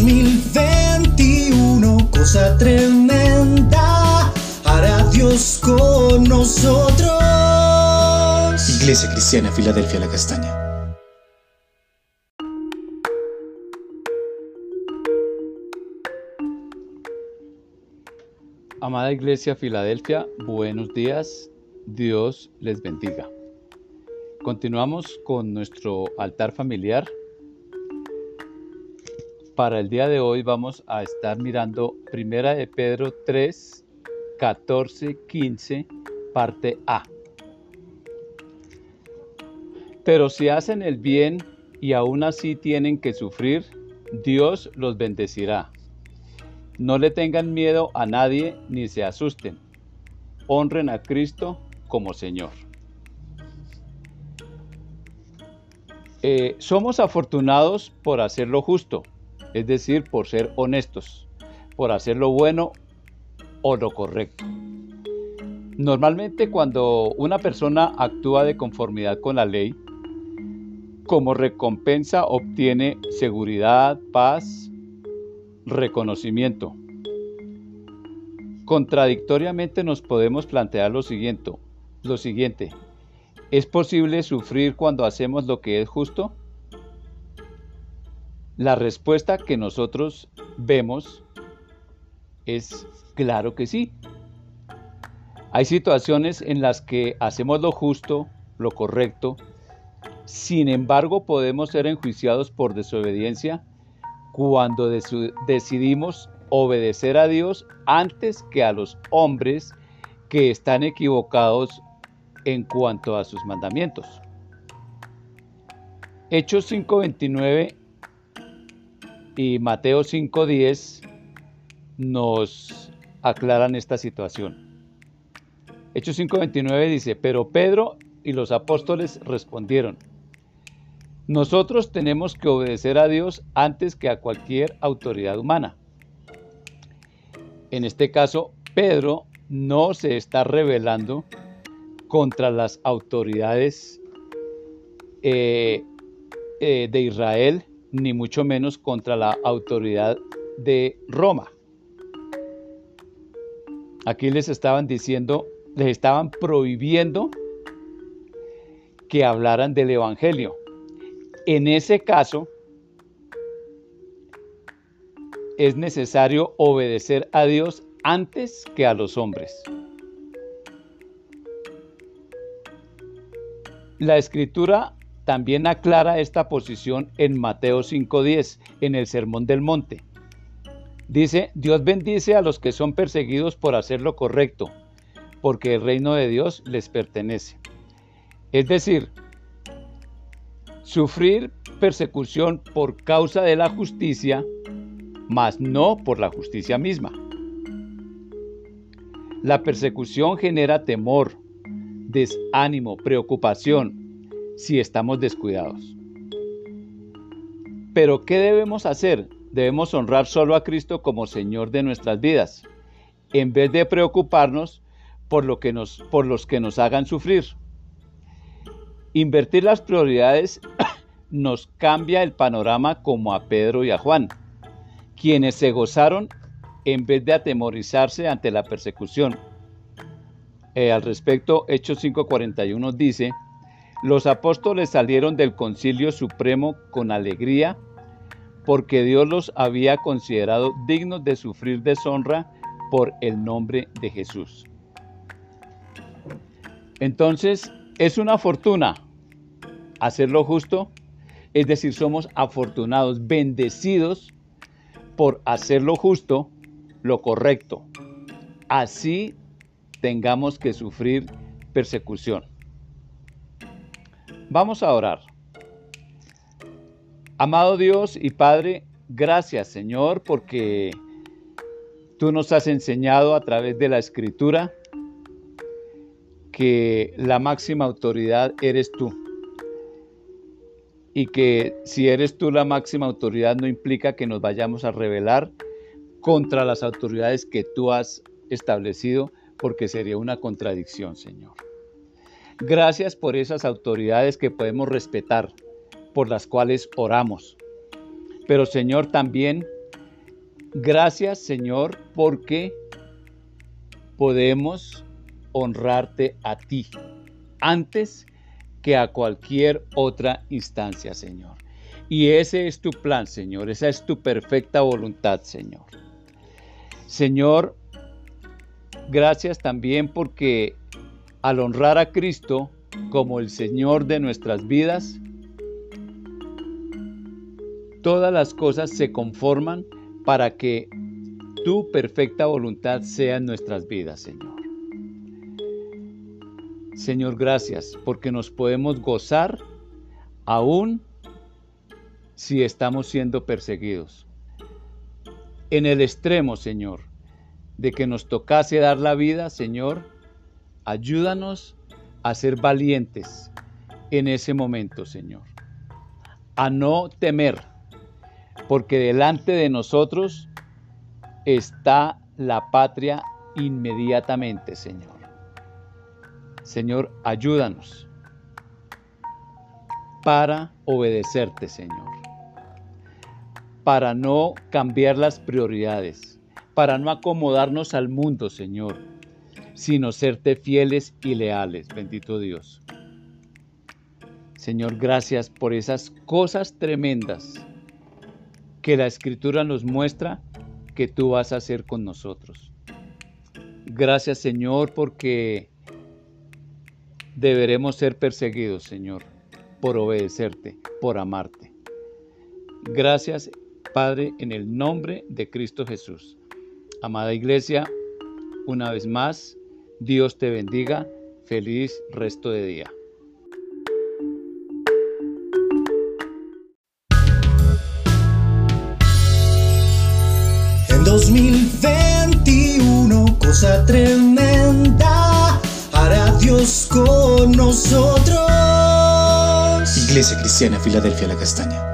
2021, cosa tremenda, hará Dios con nosotros. Iglesia Cristiana, Filadelfia, la Castaña. Amada Iglesia Filadelfia, buenos días, Dios les bendiga. Continuamos con nuestro altar familiar. Para el día de hoy vamos a estar mirando Primera de Pedro 3, 14, 15, parte A. Pero si hacen el bien y aún así tienen que sufrir, Dios los bendecirá. No le tengan miedo a nadie ni se asusten. Honren a Cristo como Señor. Eh, somos afortunados por hacer lo justo, es decir, por ser honestos, por hacer lo bueno o lo correcto. Normalmente cuando una persona actúa de conformidad con la ley, como recompensa obtiene seguridad, paz, reconocimiento. Contradictoriamente nos podemos plantear lo siguiente, lo siguiente. ¿Es posible sufrir cuando hacemos lo que es justo? La respuesta que nosotros vemos es claro que sí. Hay situaciones en las que hacemos lo justo, lo correcto, sin embargo podemos ser enjuiciados por desobediencia cuando decidimos obedecer a Dios antes que a los hombres que están equivocados en cuanto a sus mandamientos. Hechos 5.29 y Mateo 5.10 nos aclaran esta situación. Hechos 5.29 dice, pero Pedro y los apóstoles respondieron, nosotros tenemos que obedecer a Dios antes que a cualquier autoridad humana. En este caso, Pedro no se está rebelando contra las autoridades eh, eh, de Israel, ni mucho menos contra la autoridad de Roma. Aquí les estaban diciendo, les estaban prohibiendo que hablaran del Evangelio. En ese caso, es necesario obedecer a Dios antes que a los hombres. La escritura también aclara esta posición en Mateo 5.10, en el Sermón del Monte. Dice, Dios bendice a los que son perseguidos por hacer lo correcto, porque el reino de Dios les pertenece. Es decir, Sufrir persecución por causa de la justicia, mas no por la justicia misma. La persecución genera temor, desánimo, preocupación, si estamos descuidados. Pero ¿qué debemos hacer? Debemos honrar solo a Cristo como Señor de nuestras vidas, en vez de preocuparnos por, lo que nos, por los que nos hagan sufrir. Invertir las prioridades nos cambia el panorama como a Pedro y a Juan, quienes se gozaron en vez de atemorizarse ante la persecución. Eh, al respecto, Hechos 5:41 dice, los apóstoles salieron del concilio supremo con alegría porque Dios los había considerado dignos de sufrir deshonra por el nombre de Jesús. Entonces, es una fortuna hacer lo justo, es decir, somos afortunados, bendecidos por hacer lo justo, lo correcto. Así tengamos que sufrir persecución. Vamos a orar. Amado Dios y Padre, gracias Señor porque tú nos has enseñado a través de la escritura que la máxima autoridad eres tú. Y que si eres tú la máxima autoridad no implica que nos vayamos a rebelar contra las autoridades que tú has establecido, porque sería una contradicción, Señor. Gracias por esas autoridades que podemos respetar, por las cuales oramos. Pero, Señor, también Gracias Señor porque podemos honrarte a ti antes que a cualquier otra instancia, Señor. Y ese es tu plan, Señor. Esa es tu perfecta voluntad, Señor. Señor, gracias también porque al honrar a Cristo como el Señor de nuestras vidas, todas las cosas se conforman para que tu perfecta voluntad sea en nuestras vidas, Señor. Señor, gracias porque nos podemos gozar aún si estamos siendo perseguidos. En el extremo, Señor, de que nos tocase dar la vida, Señor, ayúdanos a ser valientes en ese momento, Señor. A no temer, porque delante de nosotros está la patria inmediatamente, Señor. Señor, ayúdanos para obedecerte, Señor. Para no cambiar las prioridades, para no acomodarnos al mundo, Señor, sino serte fieles y leales, bendito Dios. Señor, gracias por esas cosas tremendas que la Escritura nos muestra que tú vas a hacer con nosotros. Gracias Señor porque deberemos ser perseguidos, Señor, por obedecerte, por amarte. Gracias, Padre, en el nombre de Cristo Jesús. Amada Iglesia, una vez más, Dios te bendiga. Feliz resto de día. En 2021, cosa tremenda, hará Dios con nosotros. Iglesia Cristiana Filadelfia La Castaña.